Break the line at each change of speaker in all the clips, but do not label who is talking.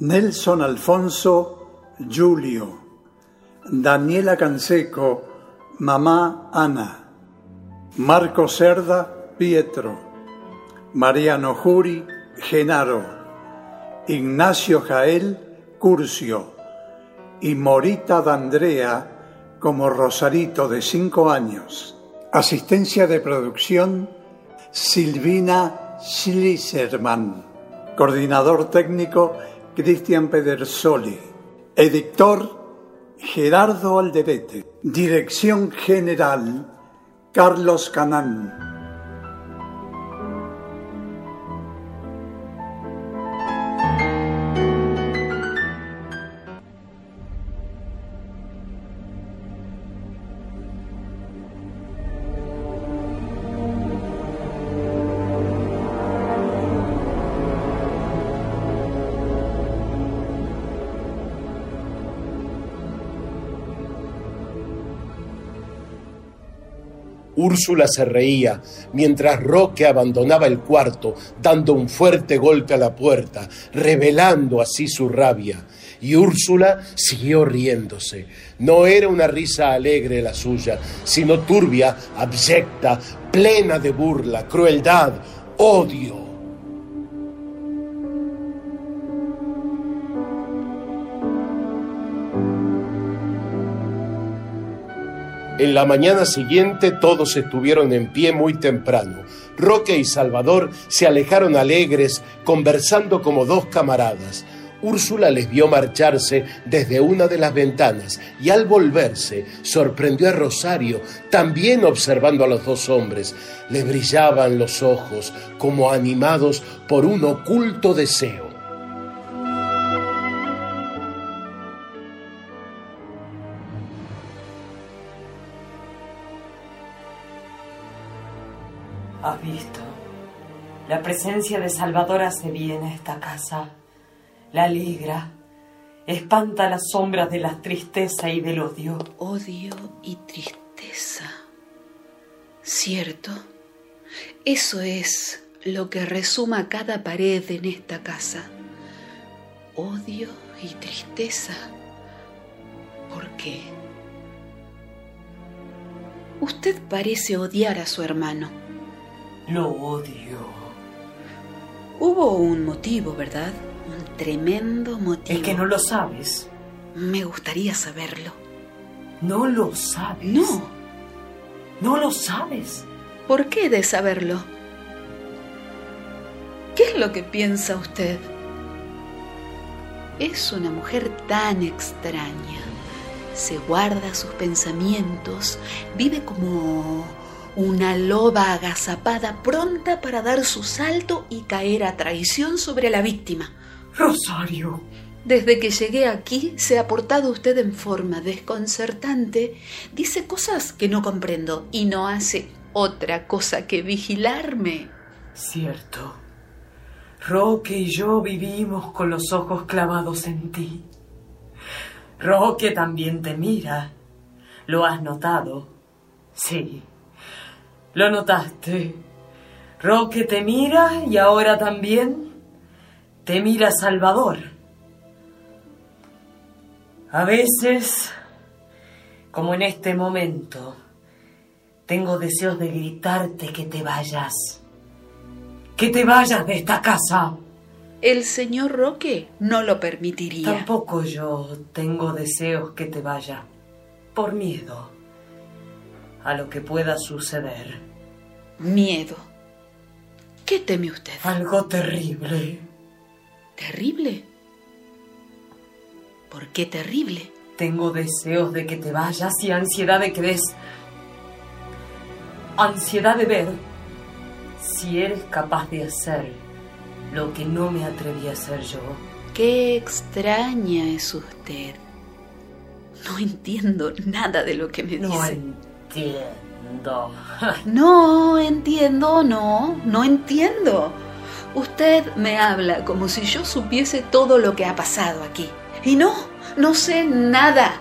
Nelson Alfonso, Julio, Daniela Canseco, Mamá Ana, Marco Cerda, Pietro, Mariano Juri, Genaro, Ignacio Jael, Curcio y Morita D'Andrea como Rosarito de cinco años. Asistencia de producción Silvina Schliserman. Coordinador técnico Cristian Pedersoli. Editor Gerardo Alderete. Dirección general Carlos Canán.
Úrsula se reía mientras Roque abandonaba el cuarto, dando un fuerte golpe a la puerta, revelando así su rabia. Y Úrsula siguió riéndose. No era una risa alegre la suya, sino turbia, abyecta, plena de burla, crueldad, odio. En la mañana siguiente todos estuvieron en pie muy temprano. Roque y Salvador se alejaron alegres, conversando como dos camaradas. Úrsula les vio marcharse desde una de las ventanas y al volverse sorprendió a Rosario, también observando a los dos hombres. Le brillaban los ojos como animados por un oculto deseo.
Visto? La presencia de Salvador hace bien a esta casa. La alegra. Espanta las sombras de la tristeza y del odio.
Odio y tristeza. Cierto. Eso es lo que resuma cada pared en esta casa. Odio y tristeza. ¿Por qué? Usted parece odiar a su hermano.
Lo odio.
Hubo un motivo, ¿verdad? Un tremendo motivo.
Es que no lo sabes.
Me gustaría saberlo.
No lo sabes.
No.
No lo sabes.
¿Por qué de saberlo? ¿Qué es lo que piensa usted? Es una mujer tan extraña. Se guarda sus pensamientos, vive como una loba agazapada pronta para dar su salto y caer a traición sobre la víctima.
Rosario.
Desde que llegué aquí se ha portado usted en forma desconcertante, dice cosas que no comprendo y no hace otra cosa que vigilarme.
Cierto. Roque y yo vivimos con los ojos clavados en ti. Roque también te mira. ¿Lo has notado? Sí. Lo notaste. Roque te mira y ahora también te mira Salvador. A veces, como en este momento, tengo deseos de gritarte que te vayas. Que te vayas de esta casa.
El señor Roque no lo permitiría.
Tampoco yo tengo deseos que te vaya, por miedo a lo que pueda suceder.
Miedo. ¿Qué teme usted?
Algo terrible.
¿Terrible? ¿Por qué terrible?
Tengo deseos de que te vayas y ansiedad de que des. Ansiedad de ver si eres capaz de hacer lo que no me atreví a hacer yo.
Qué extraña es usted. No entiendo nada de lo que me
No
dice.
Entiendo.
No entiendo, no, no entiendo. Usted me habla como si yo supiese todo lo que ha pasado aquí. Y no, no sé nada.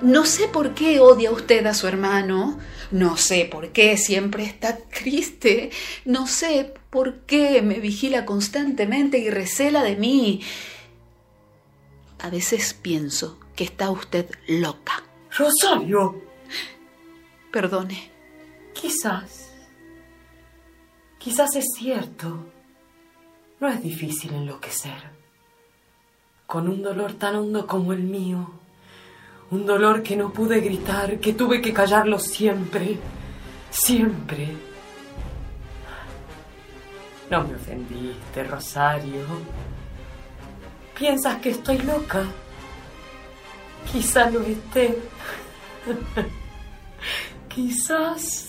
No sé por qué odia usted a su hermano. No sé por qué siempre está triste. No sé por qué me vigila constantemente y recela de mí. A veces pienso que está usted loca.
Rosario,
Perdone.
quizás. Quizás es cierto. No es difícil enloquecer. Con un dolor tan hondo como el mío. Un dolor que no pude gritar, que tuve que callarlo siempre. Siempre. No me ofendiste, Rosario. ¿Piensas que estoy loca? Quizá lo esté. Quizás.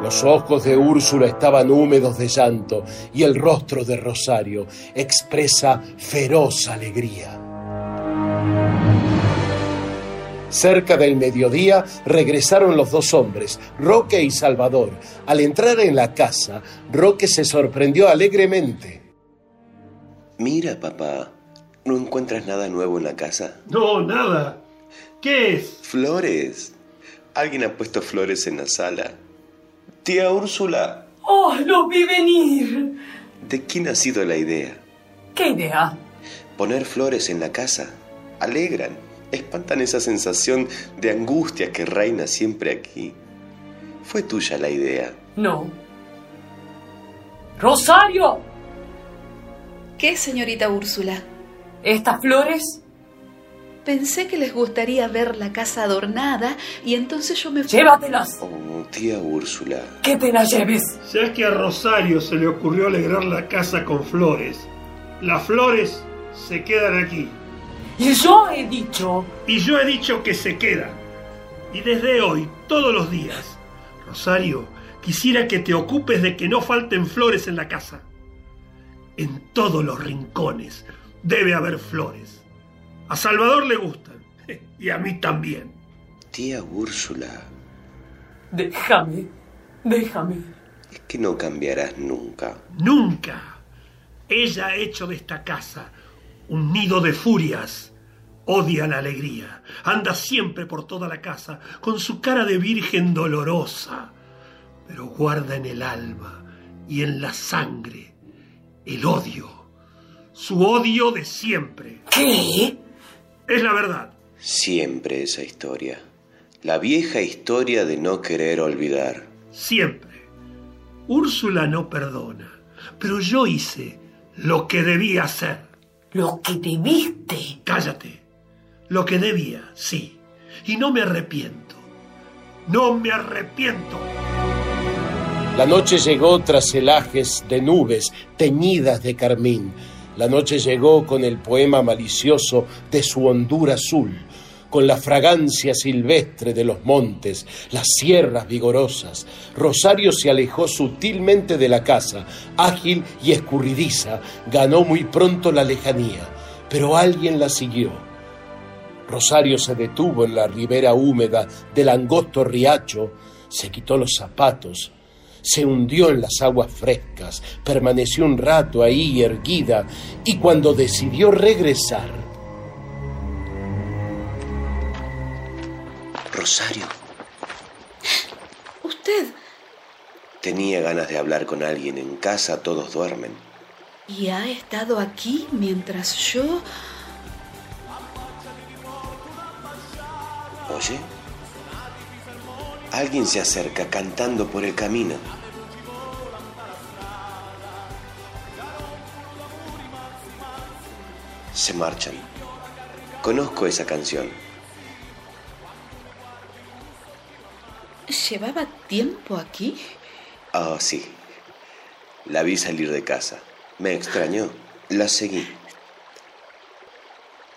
Los ojos de Úrsula estaban húmedos de llanto y el rostro de Rosario expresa feroz alegría. Cerca del mediodía regresaron los dos hombres, Roque y Salvador. Al entrar en la casa, Roque se sorprendió alegremente.
Mira, papá, ¿no encuentras nada nuevo en la casa?
No, nada. ¿Qué es?
Flores. Alguien ha puesto flores en la sala. Tía Úrsula,
¡Oh, lo vi venir!
¿de quién ha sido la idea?
¿Qué idea?
Poner flores en la casa. Alegran, espantan esa sensación de angustia que reina siempre aquí. Fue tuya la idea.
No. ¡Rosario!
¿Qué, señorita Úrsula?
¿Estas flores?
Pensé que les gustaría ver la casa adornada y entonces yo me fui.
Llévatelas.
Oh, tía Úrsula.
Que te las lleves.
Si es que a Rosario se le ocurrió alegrar la casa con flores. Las flores se quedan aquí.
Y yo he dicho.
Y yo he dicho que se quedan. Y desde hoy, todos los días. Rosario, quisiera que te ocupes de que no falten flores en la casa. En todos los rincones debe haber flores. A Salvador le gustan. Y a mí también.
Tía Úrsula,
Déjame. Déjame.
es que no cambiarás nunca.
Nunca. Ella ha hecho de esta casa un nido de furias. Odia la alegría. Anda siempre por toda la casa con su cara de virgen dolorosa. Pero guarda en el alma y en la sangre el odio. Su odio de siempre.
¿Qué?
Es la verdad.
Siempre esa historia. La vieja historia de no querer olvidar.
Siempre. Úrsula no perdona. Pero yo hice lo que debía hacer.
Lo que debiste.
Cállate. Lo que debía, sí. Y no me arrepiento. No me arrepiento.
La noche llegó tras celajes de nubes teñidas de carmín. La noche llegó con el poema malicioso de su hondura azul, con la fragancia silvestre de los montes, las sierras vigorosas. Rosario se alejó sutilmente de la casa, ágil y escurridiza, ganó muy pronto la lejanía, pero alguien la siguió. Rosario se detuvo en la ribera húmeda del angosto riacho, se quitó los zapatos, se hundió en las aguas frescas, permaneció un rato ahí erguida y cuando decidió regresar,
Rosario,
Usted.
tenía ganas de hablar con alguien. En casa todos duermen.
¿Y ha estado aquí mientras yo...
Oye, Alguien se acerca cantando por el camino. Se marchan. Conozco esa canción.
¿Llevaba tiempo aquí?
Ah, sí. La vi salir de casa. Me extrañó. La seguí.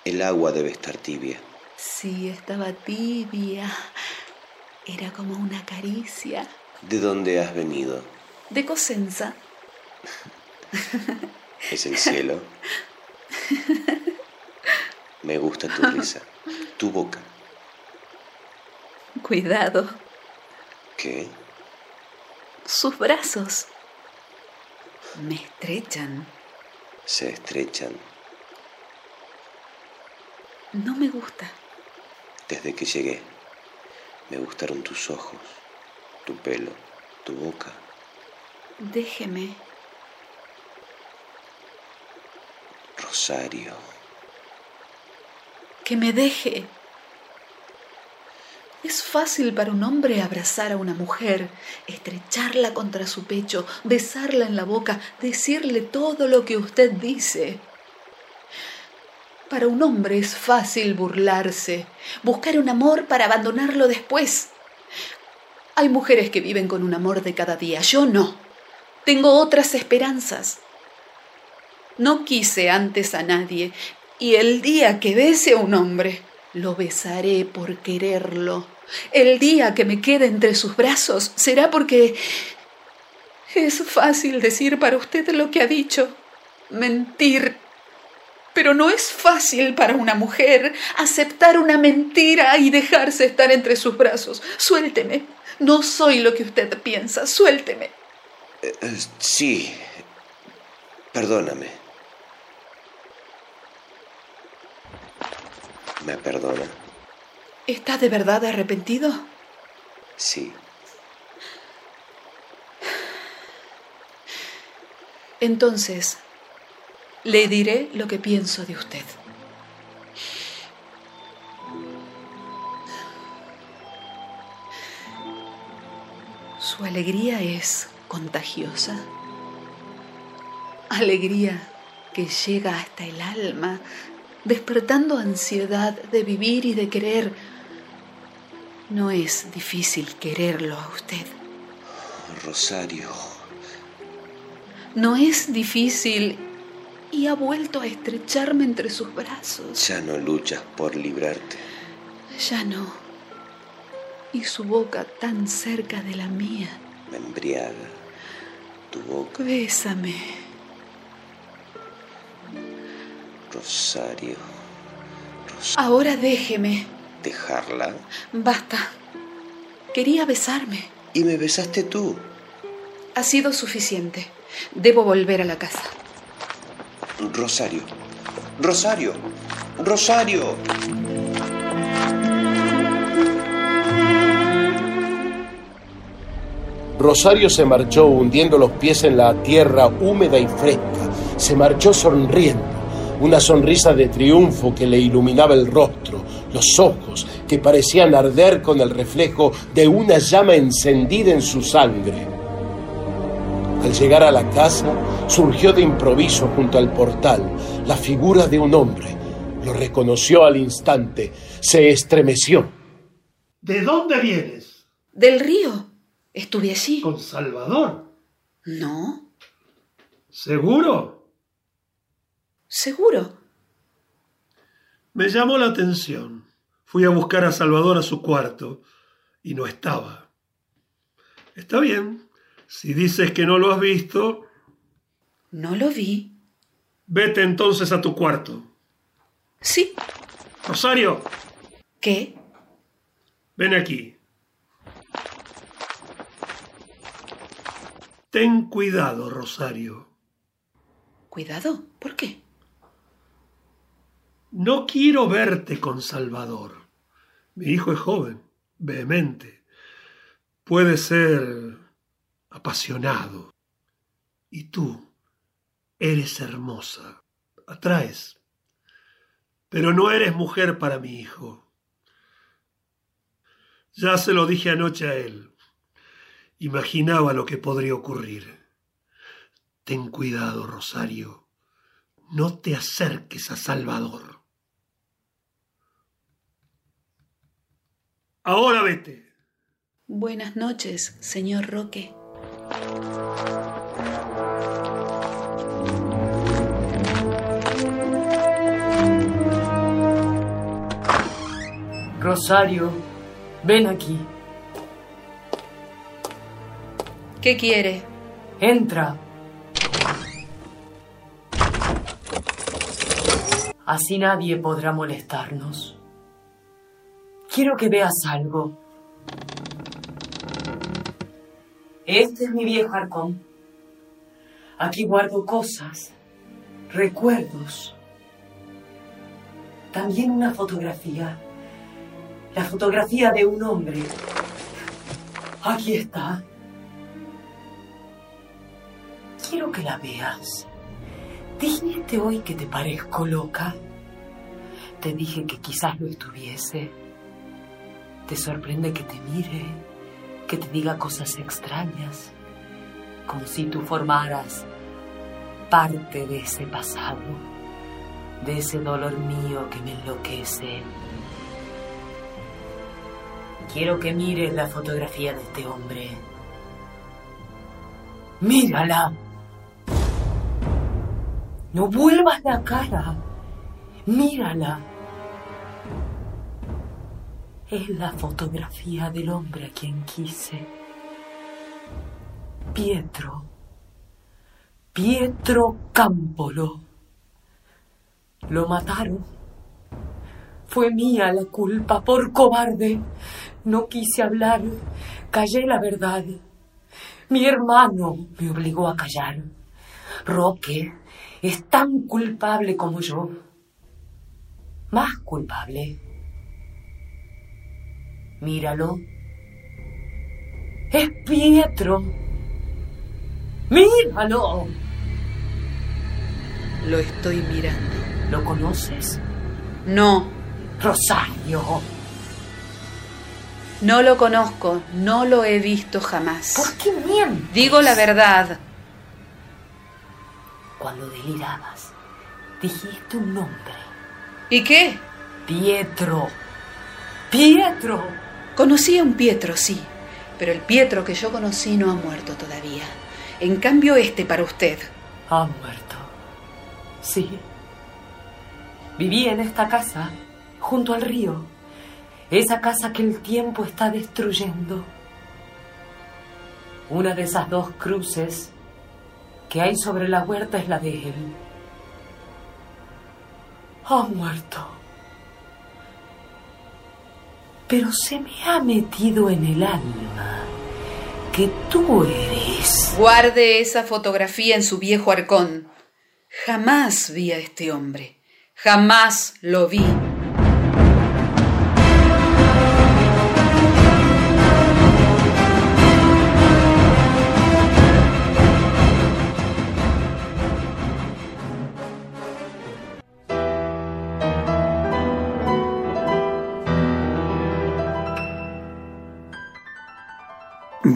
El agua debe estar tibia.
Sí, estaba tibia. Era como una caricia.
¿De dónde has venido?
De Cosenza.
¿Es el cielo? Me gusta tu risa, tu boca.
Cuidado.
¿Qué?
Sus brazos me estrechan.
Se estrechan.
No me gusta.
Desde que llegué, me gustaron tus ojos, tu pelo, tu boca.
Déjeme.
Rosario.
Que me deje. Es fácil para un hombre abrazar a una mujer, estrecharla contra su pecho, besarla en la boca, decirle todo lo que usted dice. Para un hombre es fácil burlarse, buscar un amor para abandonarlo después. Hay mujeres que viven con un amor de cada día, yo no. Tengo otras esperanzas. No quise antes a nadie, y el día que bese a un hombre, lo besaré por quererlo. El día que me quede entre sus brazos será porque es fácil decir para usted lo que ha dicho, mentir. Pero no es fácil para una mujer aceptar una mentira y dejarse estar entre sus brazos. Suélteme. No soy lo que usted piensa. Suélteme.
Eh, eh, sí. Perdóname. ¿Me perdona?
¿Está de verdad arrepentido?
Sí.
Entonces, le diré lo que pienso de usted. Su alegría es contagiosa. Alegría que llega hasta el alma, despertando ansiedad de vivir y de querer. No es difícil quererlo a usted.
Rosario.
No es difícil y ha vuelto a estrecharme entre sus brazos.
Ya no luchas por librarte.
Ya no. Y su boca tan cerca de la mía.
Me embriaga. Tu boca.
Bésame.
Rosario.
Ahora déjeme.
¿Dejarla?
Basta. Quería besarme.
Y me besaste tú.
Ha sido suficiente. Debo volver a la casa.
Rosario. Rosario. Rosario.
Rosario se marchó hundiendo los pies en la tierra húmeda y fresca. Se marchó sonriendo, una sonrisa de triunfo que le iluminaba el rostro, los ojos que parecían arder con el reflejo de una llama encendida en su sangre. Al llegar a la casa, surgió de improviso junto al portal la figura de un hombre. Lo reconoció al instante, se estremeció.
¿De dónde vienes?
Del río. Estuve allí.
¿Con Salvador?
No.
¿Seguro?
Seguro.
Me llamó la atención. Fui a buscar a Salvador a su cuarto y no estaba. Está bien. Si dices que no lo has visto,
No lo vi.
vete entonces a tu cuarto.
Sí.
Rosario,
¿Qué?
ven aquí. Ten cuidado, Rosario.
Cuidado. ¿Por qué?
No quiero verte con Salvador. Mi hijo es joven, vehemente. Puede ser apasionado. Y tú eres hermosa. Atraes. Pero no eres mujer para mi hijo. Ya se lo dije anoche a él. Imaginaba lo que podría ocurrir. Ten cuidado, Rosario. No te acerques a Salvador. Ahora vete.
Buenas noches, señor Roque.
Rosario, ven aquí.
¿Qué quiere?
Entra. Así nadie podrá molestarnos. Quiero que veas algo. Este es mi viejo arcón. Aquí guardo cosas, recuerdos. También una fotografía. La fotografía de un hombre. Aquí está. Quiero que la veas. Dijiste hoy que te parezco loca. Te dije que quizás lo estuviese. Te sorprende que te mire, que te diga cosas extrañas, como si tú formaras parte de ese pasado, de ese dolor mío que me enloquece. Quiero que mires la fotografía de este hombre. Mírala. No vuelvas la cara. Mírala. Es la fotografía del hombre a quien quise. Pietro. Pietro Campolo. Lo mataron. Fue mía la culpa por cobarde. No quise hablar. Callé la verdad. Mi hermano me obligó a callar. Roque es tan culpable como yo. Más culpable. Míralo. Es Pietro. Míralo.
Lo estoy mirando.
¿Lo conoces?
No,
Rosario.
no lo conozco, no lo he visto jamás.
¿Por qué mientes?
Digo la verdad.
Cuando delirabas, dijiste un nombre.
¿Y qué?
Pietro. Pietro.
Conocí a un Pietro, sí, pero el Pietro que yo conocí no ha muerto todavía. En cambio, este para usted.
Ha muerto. Sí. Viví en esta casa, junto al río. Esa casa que el tiempo está destruyendo. Una de esas dos cruces que hay sobre la huerta es la de él. Ha muerto. Pero se me ha metido en el alma que tú eres.
Guarde esa fotografía en su viejo arcón. Jamás vi a este hombre. Jamás lo vi.